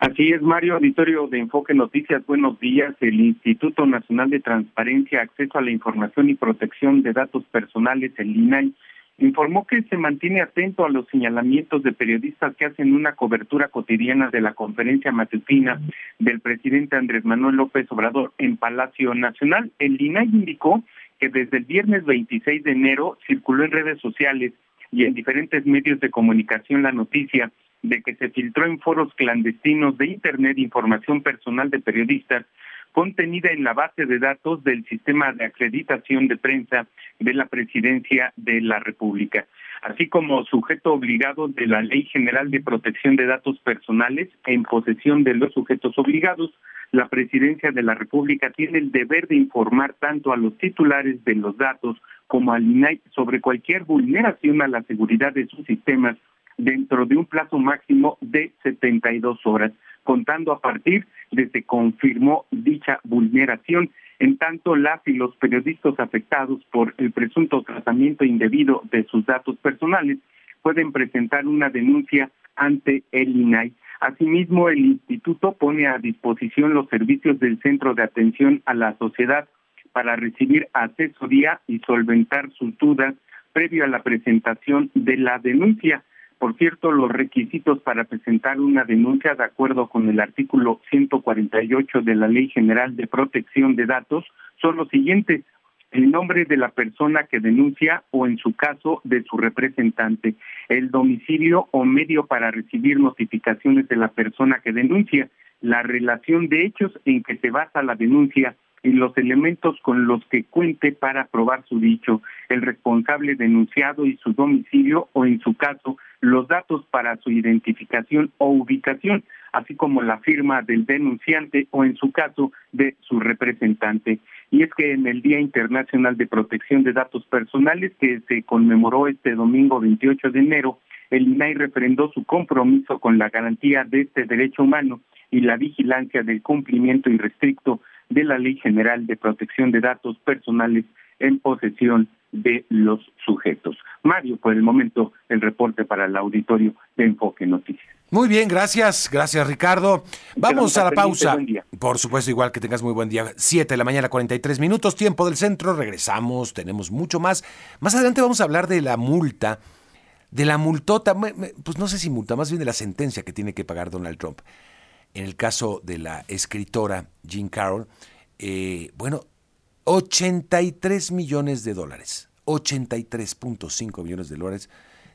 Así es, Mario, auditorio de Enfoque Noticias, buenos días. El Instituto Nacional de Transparencia, Acceso a la Información y Protección de Datos Personales, el INAI, informó que se mantiene atento a los señalamientos de periodistas que hacen una cobertura cotidiana de la conferencia matutina del presidente Andrés Manuel López Obrador en Palacio Nacional. El INAI indicó que desde el viernes 26 de enero circuló en redes sociales y en diferentes medios de comunicación la noticia de que se filtró en foros clandestinos de Internet información personal de periodistas contenida en la base de datos del sistema de acreditación de prensa de la Presidencia de la República. así como sujeto obligado de la Ley General de Protección de Datos Personales en posesión de los sujetos obligados. La Presidencia de la República tiene el deber de informar tanto a los titulares de los datos como al INAI sobre cualquier vulneración a la seguridad de sus sistemas dentro de un plazo máximo de 72 horas, contando a partir de que confirmó dicha vulneración. En tanto, las y los periodistas afectados por el presunto tratamiento indebido de sus datos personales pueden presentar una denuncia ante el INAI. Asimismo, el instituto pone a disposición los servicios del Centro de Atención a la Sociedad para recibir asesoría y solventar sus dudas previo a la presentación de la denuncia. Por cierto, los requisitos para presentar una denuncia de acuerdo con el artículo 148 de la Ley General de Protección de Datos son los siguientes. El nombre de la persona que denuncia o en su caso de su representante, el domicilio o medio para recibir notificaciones de la persona que denuncia, la relación de hechos en que se basa la denuncia y los elementos con los que cuente para probar su dicho, el responsable denunciado y su domicilio o en su caso los datos para su identificación o ubicación, así como la firma del denunciante o en su caso de su representante. Y es que en el Día Internacional de Protección de Datos Personales que se conmemoró este domingo 28 de enero, el INAI refrendó su compromiso con la garantía de este derecho humano y la vigilancia del cumplimiento irrestricto de la Ley General de Protección de Datos Personales en posesión de los sujetos. Mario, por el momento, el reporte para el auditorio de Enfoque Noticias. Muy bien, gracias, gracias Ricardo. Vamos a la pausa. Por supuesto, igual que tengas muy buen día. Siete de la mañana, 43 minutos, tiempo del centro. Regresamos, tenemos mucho más. Más adelante vamos a hablar de la multa, de la multota, pues no sé si multa, más bien de la sentencia que tiene que pagar Donald Trump en el caso de la escritora Jean Carroll, eh, bueno, 83 millones de dólares, 83.5 millones de dólares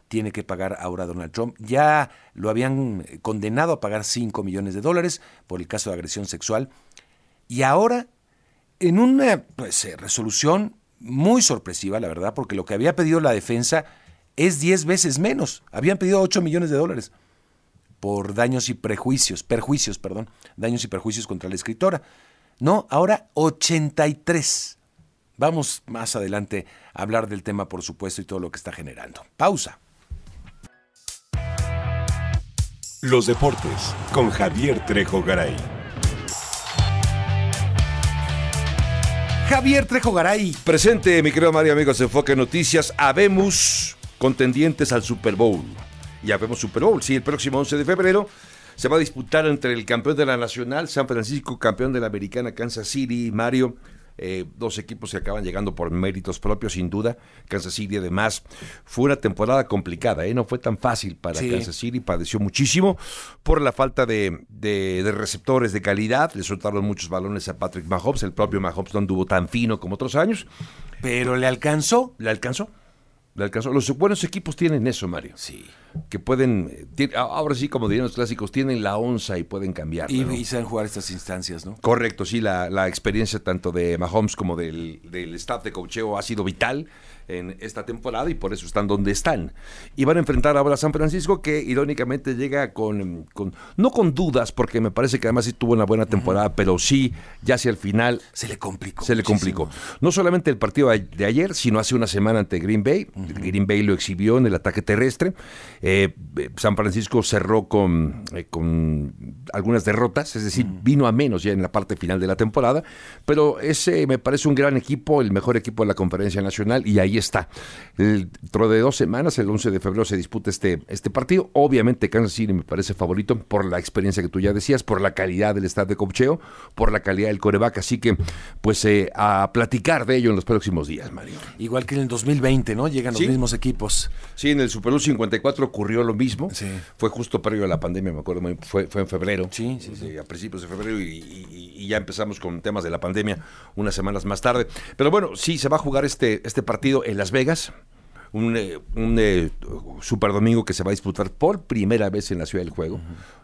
tiene que pagar ahora Donald Trump. Ya lo habían condenado a pagar 5 millones de dólares por el caso de agresión sexual. Y ahora, en una pues, eh, resolución muy sorpresiva, la verdad, porque lo que había pedido la defensa es 10 veces menos. Habían pedido 8 millones de dólares por daños y prejuicios, perjuicios, perdón, daños y perjuicios contra la escritora. No, ahora 83. Vamos más adelante a hablar del tema, por supuesto, y todo lo que está generando. Pausa. Los deportes con Javier Trejo Garay. Javier Trejo Garay. Presente, mi querido Mario, amigos de Enfoque Noticias. Habemos contendientes al Super Bowl ya vemos Super Bowl. Sí, el próximo 11 de febrero se va a disputar entre el campeón de la Nacional, San Francisco, campeón de la Americana, Kansas City, Mario. Eh, dos equipos que acaban llegando por méritos propios, sin duda. Kansas City, además, fue una temporada complicada, ¿eh? no fue tan fácil para Kansas City, padeció muchísimo por la falta de, de, receptores de calidad. Le soltaron muchos balones a Patrick Mahomes, el propio Mahomes no anduvo tan fino como otros años. Pero le alcanzó. Le alcanzó. Le alcanzó. Los buenos equipos tienen eso, Mario. Sí que pueden, ahora sí, como dirían los clásicos, tienen la onza y pueden cambiar. Y, saben jugar estas instancias, ¿no? Correcto, sí, la, la experiencia tanto de Mahomes como del, del staff de cocheo ha sido vital en esta temporada y por eso están donde están. Y van a enfrentar ahora a San Francisco que irónicamente llega con, no con dudas, porque me parece que además sí tuvo una buena temporada, pero sí, ya hacia el final... Se le complicó. Se le complicó. No solamente el partido de ayer, sino hace una semana ante Green Bay. Green Bay lo exhibió en el ataque terrestre. Eh, San Francisco cerró con, eh, con algunas derrotas, es decir, vino a menos ya en la parte final de la temporada, pero ese me parece un gran equipo, el mejor equipo de la conferencia nacional y ahí está. Dentro de dos semanas, el 11 de febrero, se disputa este, este partido. Obviamente, Kansas City me parece favorito por la experiencia que tú ya decías, por la calidad del estado de cocheo, por la calidad del coreback. Así que, pues, eh, a platicar de ello en los próximos días, Mario. Igual que en el 2020, ¿no? Llegan los mismos equipos. Sí, en el Super Bowl 54 ocurrió lo mismo. Fue justo previo a la pandemia, me acuerdo, fue, fue en febrero. Sí, sí, sí. A principios de febrero y, ya empezamos con temas de la pandemia unas semanas más tarde. Pero bueno, sí, se va a jugar este, este partido en Las Vegas. Un, eh, un eh, Super Domingo que se va a disputar por primera vez en la Ciudad del Juego.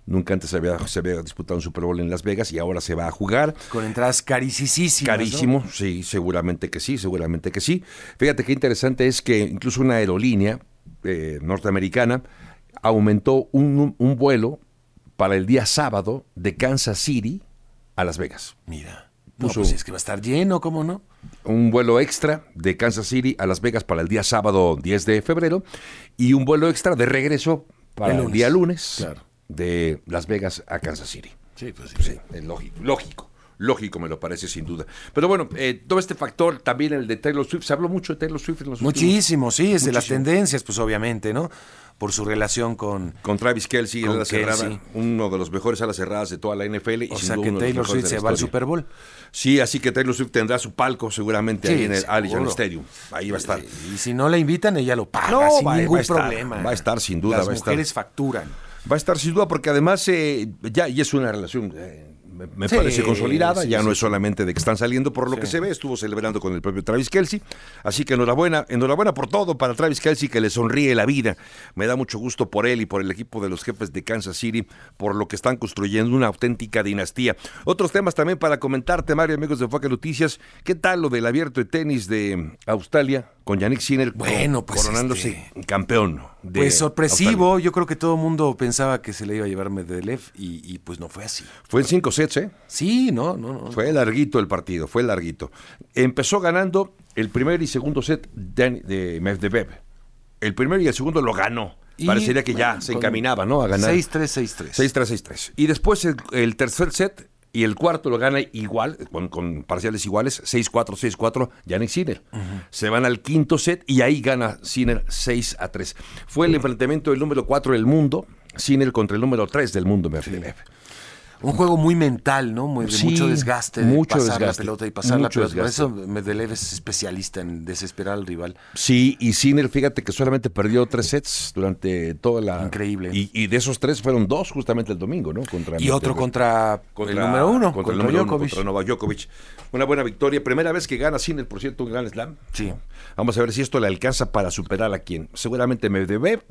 Nunca antes se había, se había disputado un Super Bowl en Las Vegas y ahora se va a jugar. Con entradas carísimas. Carísimo, sí, seguramente que sí, seguramente que sí. Fíjate qué interesante es que incluso una aerolínea eh, norteamericana aumentó un, un vuelo para el día sábado de Kansas City a Las Vegas. Mira. No, pues es que va a estar lleno, ¿cómo no? Un vuelo extra de Kansas City a Las Vegas para el día sábado 10 de febrero y un vuelo extra de regreso para el, día lunes de Las Vegas a Kansas City. Sí, pues sí. es lógico, lógico. Lógico, me lo parece sin duda. Pero bueno, eh, todo este factor, también el de Taylor Swift, se habló mucho de Taylor Swift en los Muchísimo, sí, es de las tendencias, pues obviamente, ¿no? Por su relación con... Con Travis Kelsey, con la cerrada, uno de los mejores alas cerradas de toda la NFL. Y o sea que Taylor Swift se va al Super Bowl. Sí, así que Taylor Swift tendrá su palco seguramente ahí en el Allegiant Stadium. Ahí va a estar. Y, si no la invitan, ella lo paga sin ningún problema. va a estar sin duda. Las va mujeres facturan. Va a estar sin duda porque además eh, ya y es una relación eh, me, parece consolidada, ya no es solamente de que están saliendo por lo que se ve, estuvo celebrando con el propio Travis Kelsey, así que enhorabuena, enhorabuena por todo para Travis Kelsey que le sonríe la vida, me da mucho gusto por él y por el equipo de los jefes de Kansas City, por lo que están construyendo una auténtica dinastía. Otros temas también para comentarte, Mario, amigos de Foca Noticias, ¿qué tal lo del abierto de tenis de Australia? con Yannick Sinner bueno, pues coronándose este, campeón. Pues sorpresivo, yo creo que todo el mundo pensaba que se le iba a llevar Medvedev y, y pues no fue así. Fue en cinco sets, ¿eh? Sí, no, no, no. Fue larguito el partido, fue larguito. Empezó ganando el primer y segundo set de, de Medvedev. El primero y el segundo lo ganó. Parecería que ya se encaminaba, ¿no? A ganar. 6-3, 6-3. 6-3, 6-3. Y después el tercer set y el cuarto lo gana igual, con, parciales iguales, 6-4, 6-4, Yannick Sinner. Se van al quinto set y ahí gana Sinner 6 a 3. Fue el enfrentamiento del número 4 del mundo, Sinner contra el número 3 del mundo, Medvedev un juego muy mental, ¿no? Muy, de mucho desgaste, mucho pasar la pelota y pasar la pelota. Por eso Medvedev es especialista en desesperar al rival. Sí, y Sinner, fíjate que solamente perdió tres sets durante toda la... Increíble. Y, de esos tres fueron dos justamente el domingo, ¿no? Contra y otro contra, el número uno, contra, el número Djokovic. contra Djokovic. Una buena victoria. Primera vez que gana Sinner, por cierto, un gran slam. Sí. Vamos a ver si esto le alcanza para superar a quién. Seguramente Medvedev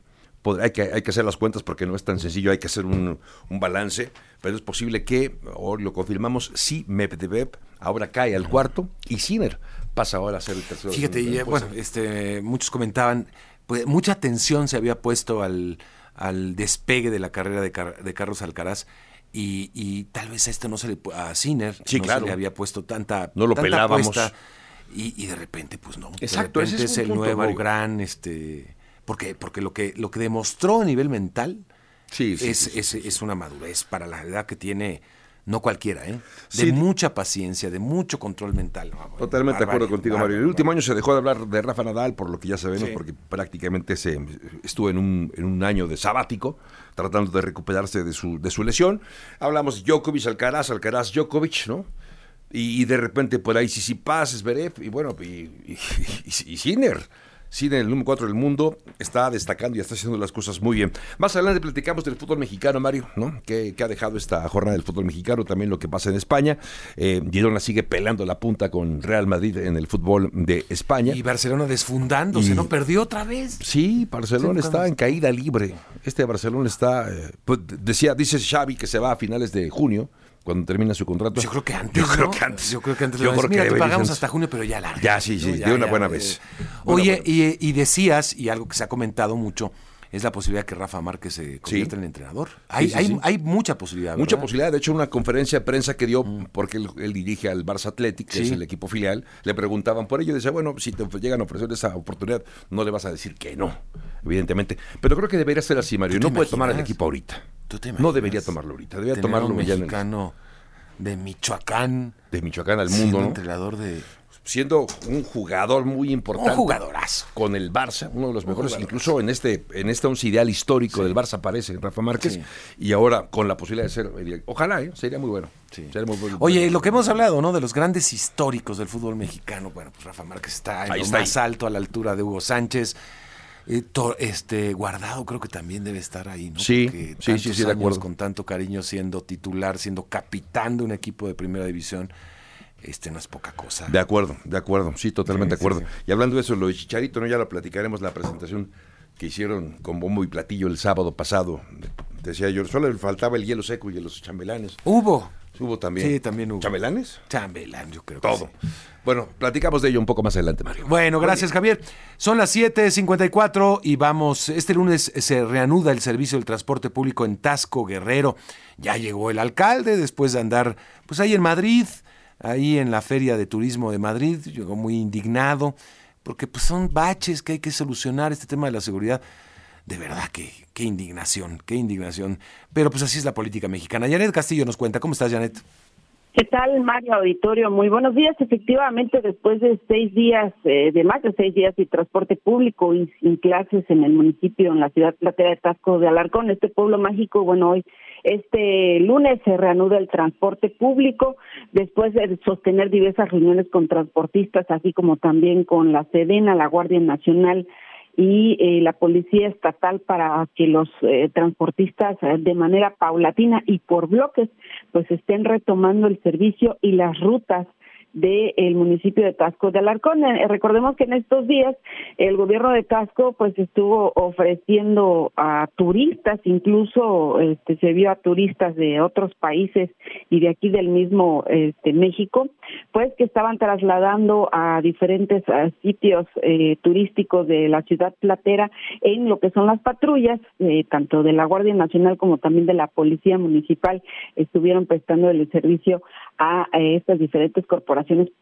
hay que, hay que hacer las cuentas porque no es tan sencillo, hay que hacer un, balance, pero es posible que, o lo confirmamos, si Medvedev ahora cae al cuarto y Sinner pasa ahora a ser el tercero. Fíjate, y, bueno, este, muchos comentaban, pues, mucha atención se había puesto al, al despegue de la carrera de, de Carlos Alcaraz. Y, tal vez a esto no se le a Sinner sí, no se le había puesto tanta no lo pelábamos y, de repente pues no exacto de repente es, el nuevo gran este porque, porque lo, que, lo que demostró a nivel mental es, es, una madurez para la edad que tiene no cualquiera, ¿eh? De mucha paciencia, de mucho control mental. Totalmente de acuerdo contigo, Mario. El último año se dejó de hablar de Rafa Nadal, por lo que ya sabemos, porque prácticamente se estuvo en un, en un año de sabático, tratando de recuperarse de su, de su lesión. Hablamos de Djokovic, Alcaraz, Alcaraz, Djokovic, ¿no? Y, de repente por ahí pases Zverev, y bueno, y, y, y Sinner sí, en el número 4 del mundo, está destacando y está haciendo las cosas muy bien. Más adelante platicamos del fútbol mexicano, Mario, ¿no? Que, ha dejado esta jornada del fútbol mexicano, también lo que pasa en España. Eh, Girona sigue pelando la punta con Real Madrid en el fútbol de España. Y Barcelona desfundándose, ¿no? Perdió otra vez. Sí, Barcelona está en caída libre. Este Barcelona está, eh, pues, decía, dice Xavi que se va a finales de junio cuando termina su contrato. Yo creo que antes. Yo creo que antes. Yo creo que antes. Yo creo que te pagamos hasta junio, pero ya larga. Ya, sí, sí, de una buena vez. Oye, Y, decías, y algo que se ha comentado mucho, es la posibilidad que Rafa Márquez se convierta en entrenador. Hay, hay, hay, mucha posibilidad. Mucha posibilidad. De hecho, una conferencia de prensa que dio, mm. porque él, dirige al Barça Athletic, que es el equipo filial, le preguntaban por ello y decía, bueno, si te llegan a ofrecer esa oportunidad, no le vas a decir que no, evidentemente. Pero creo que debería ser así, Mario. No puede tomar el equipo ahorita. No debería tomarlo ahorita. Debería tomarlo un mexicano de Michoacán. De Michoacán al mundo, ¿no? entrenador de siendo un jugador muy importante. Un jugadorazo. Con el Barça, uno de los mejores, incluso en este, en este once ideal histórico del Barça aparece Rafa Márquez, y ahora con la posibilidad de ser, ojalá, ¿eh? sería muy bueno. Oye, lo que hemos hablado, ¿no? De los grandes históricos del fútbol mexicano, bueno, pues Rafa Márquez está en lo más alto a la altura de Hugo Sánchez. Eh, este guardado creo que también debe estar ahí, ¿no? Sí, sí, sí, sí, de acuerdo. Con tanto cariño siendo titular, siendo capitán de un equipo de primera división este no es poca cosa. De acuerdo, de acuerdo, sí, totalmente de acuerdo. Y hablando de eso, lo de Chicharito, ¿no? Ya lo platicaremos, la presentación que hicieron con bombo y platillo el sábado pasado decía yo, solo le faltaba el hielo seco y los chambelanes. Hubo. Hubo también. Sí, también hubo. ¿Chambelanes? Chambelán, yo creo. Todo. Bueno, platicamos de ello un poco más adelante, Mario. Bueno, gracias Javier. Son las 7.54 y vamos, este lunes se reanuda el servicio del transporte público en Tasco Guerrero. Ya llegó el alcalde después de andar pues ahí en Madrid, ahí en la Feria de Turismo de Madrid, llegó muy indignado porque pues son baches que hay que solucionar este tema de la seguridad. De verdad que qué indignación, qué indignación. Pero pues así es la política mexicana. Janet Castillo nos cuenta. ¿Cómo estás, Janet? ¿Qué tal, Mario Auditorio? Muy buenos días. Efectivamente, después de seis días, eh, de más de seis días de transporte público y sin clases en el municipio, en la ciudad platera de Tasco de Alarcón, este pueblo mágico, bueno, hoy, este lunes se reanuda el transporte público después de sostener diversas reuniones con transportistas, así como también con la Sedena, la Guardia Nacional, y eh, la policía estatal para que los eh, transportistas eh, de manera paulatina y por bloques pues estén retomando el servicio y las rutas del municipio de Tasco de Alarcón. Eh, recordemos que en estos días el gobierno de Tasco pues estuvo ofreciendo a turistas, incluso este se vio a turistas de otros países y de aquí del mismo este México, pues que estaban trasladando a diferentes sitios eh, turísticos de la ciudad platera en lo que son las patrullas, eh, tanto de la Guardia Nacional como también de la Policía Municipal, estuvieron prestando el servicio a estas diferentes corporaciones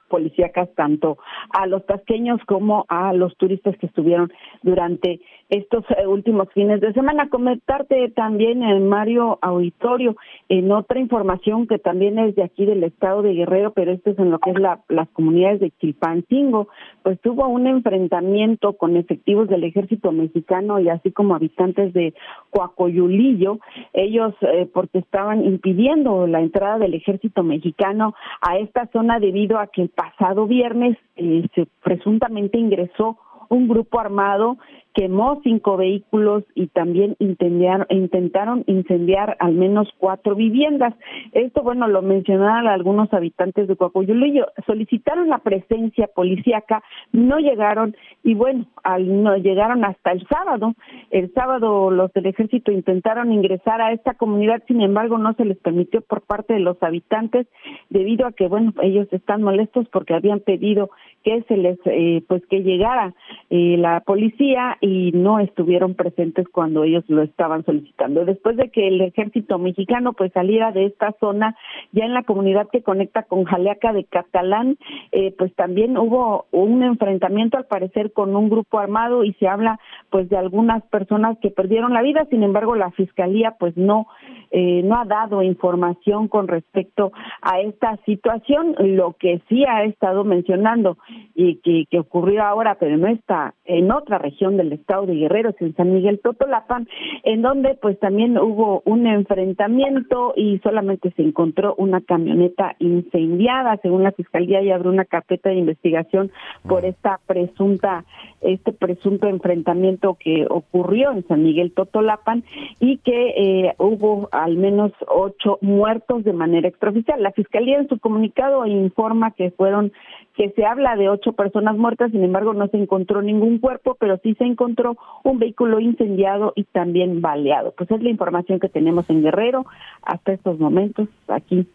policíacas tanto a los tasqueños como a los turistas que estuvieron durante estos eh, últimos fines de semana. Comentarte también en Mario Auditorio en otra información que también es de aquí del estado de Guerrero, pero esto es en lo que es la, las comunidades de Chilpancingo, pues tuvo un enfrentamiento con efectivos del ejército mexicano y así como habitantes de Coacoyulillo, ellos eh, porque estaban impidiendo la entrada del ejército mexicano a esta zona a que el pasado viernes eh, se presuntamente ingresó un grupo armado quemó cinco vehículos y también intentaron incendiar al menos cuatro viviendas. Esto, bueno, lo mencionaron algunos habitantes de Coacoyulillo. Solicitaron la presencia policíaca, no llegaron y, bueno, al, no llegaron hasta el sábado. El sábado los del ejército intentaron ingresar a esta comunidad, sin embargo, no se les permitió por parte de los habitantes debido a que, bueno, ellos están molestos porque habían pedido que se les, eh, pues, que llegara eh, la policía no estuvieron presentes cuando ellos lo estaban solicitando. Después de que el ejército mexicano pues saliera de esta zona, ya en la comunidad que conecta con Jaleaca de Catalán, eh, pues también hubo un enfrentamiento al parecer con un grupo armado y se habla pues de algunas personas que perdieron la vida, sin embargo la fiscalía pues no eh, no ha dado información con respecto a esta situación, lo que sí ha estado mencionando y que ocurrió ahora, pero no está en otra región del estado de Guerrero, en San Miguel Totolapan, en donde pues también hubo un enfrentamiento y solamente se encontró una camioneta incendiada, según la fiscalía ya abrió una carpeta de investigación por esta presunta este presunto enfrentamiento que ocurrió en San Miguel Totolapan y que eh, hubo al menos ocho muertos de manera extraoficial. La fiscalía en su comunicado informa que fueron que se habla de ocho personas muertas, sin embargo no se encontró ningún cuerpo, pero sí se encontró un vehículo incendiado y también baleado. Pues es la información que tenemos en Guerrero hasta estos momentos aquí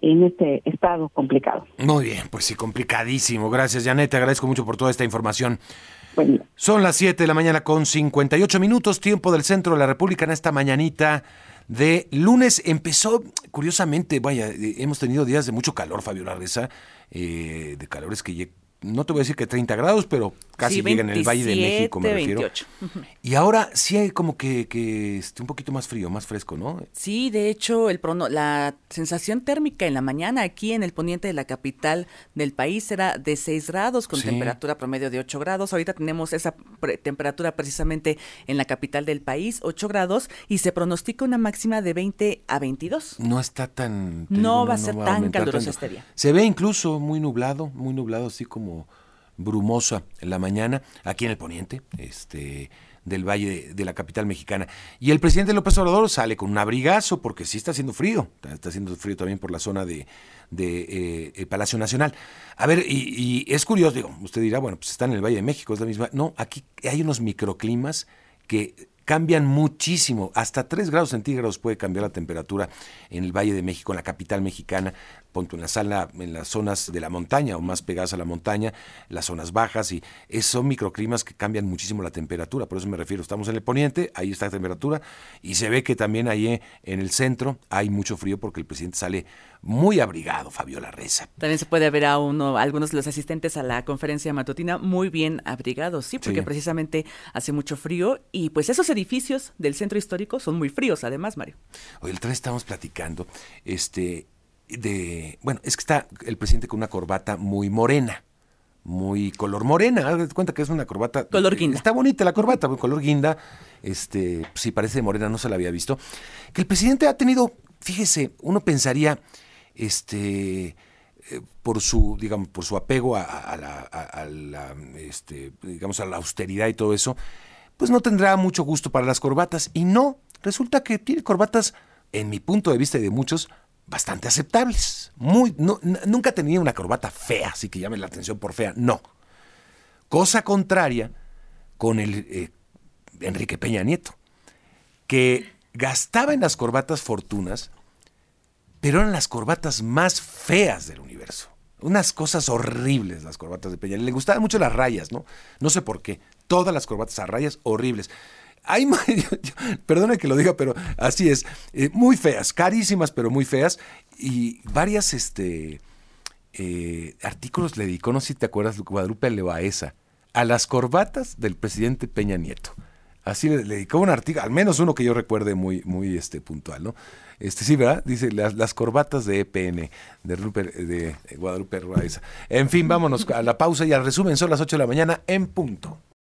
en este estado complicado. Muy bien, pues sí, complicadísimo. Gracias, Janet. Te agradezco mucho por toda esta información. Son las 7 de la mañana con 58 minutos, tiempo del centro de la República en esta mañanita de lunes. Empezó, curiosamente, vaya, eh, hemos tenido días de mucho calor, Fabio Larreza, eh, de calores que no te voy a decir que 30 grados, pero casi llega en el Valle de México, me refiero. Y ahora sí hay como que, que esté un poquito más frío, más fresco, ¿no? Sí, de hecho, el prono la sensación térmica en la mañana aquí en el poniente de la capital del país era de 6 grados con temperatura promedio de 8 grados. Ahorita tenemos esa temperatura precisamente en la capital del país, 8 grados, y se pronostica una máxima de 20 a 22. No está tan... No va a ser tan caluroso este día. Se ve incluso muy nublado, muy nublado, así como brumosa en la mañana, aquí en el poniente, este del valle de, la capital mexicana. Y el presidente López Obrador sale con un abrigazo porque sí está haciendo frío, está, haciendo frío también por la zona de, de eh, Palacio Nacional. A ver, y, es curioso, digo, usted dirá, bueno, pues está en el Valle de México, es la misma. No, aquí hay unos microclimas que cambian muchísimo. Hasta 3 grados centígrados puede cambiar la temperatura en el Valle de México, en la capital mexicana, punto en la sala, en las zonas de la montaña o más pegadas a la montaña, las zonas bajas, y son microclimas que cambian muchísimo la temperatura. Por eso me refiero, estamos en el poniente, ahí está la temperatura, y se ve que también ahí en el centro hay mucho frío porque el presidente sale muy abrigado, Fabiola Reza. También se puede ver a uno, algunos de los asistentes a la conferencia matutina muy bien abrigados, sí, porque precisamente hace mucho frío y pues esos edificios del centro histórico son muy fríos, además, Mario. Hoy el vez estamos platicando, este, de, bueno, es que está el presidente con una corbata muy morena, muy color morena, haz cuenta que es una corbata color guinda. Está bonita la corbata, color guinda, este, si parece morena, no se la había visto. Que el presidente ha tenido, fíjese, uno pensaría este eh, por su digamos por su apego a, la, este, digamos a la austeridad y todo eso pues no tendrá mucho gusto para las corbatas y no resulta que tiene corbatas en mi punto de vista y de muchos bastante aceptables muy nunca tenía una corbata fea así que llame la atención por fea no cosa contraria con el eh, Enrique Peña Nieto que gastaba en las corbatas fortunas pero eran las corbatas más feas del universo. Unas cosas horribles las corbatas de Peña. Le gustaban mucho las rayas, ¿no? No sé por qué. Todas las corbatas a rayas horribles. Hay, perdone que lo diga, pero así es. Eh, muy feas, carísimas, pero muy feas. Y varias este, eh, artículos le dedicó, no sé si te acuerdas, Guadalupe Levaesa, a las corbatas del presidente Peña Nieto. Así le, dedicó un artículo, al menos uno que yo recuerde muy, muy este, puntual, ¿no? Este, sí, ¿verdad? Dice las, las corbatas de EPN, de, de Guadalupe Ruiz. En fin, vámonos a la pausa y al resumen. Son las 8 de la mañana en punto.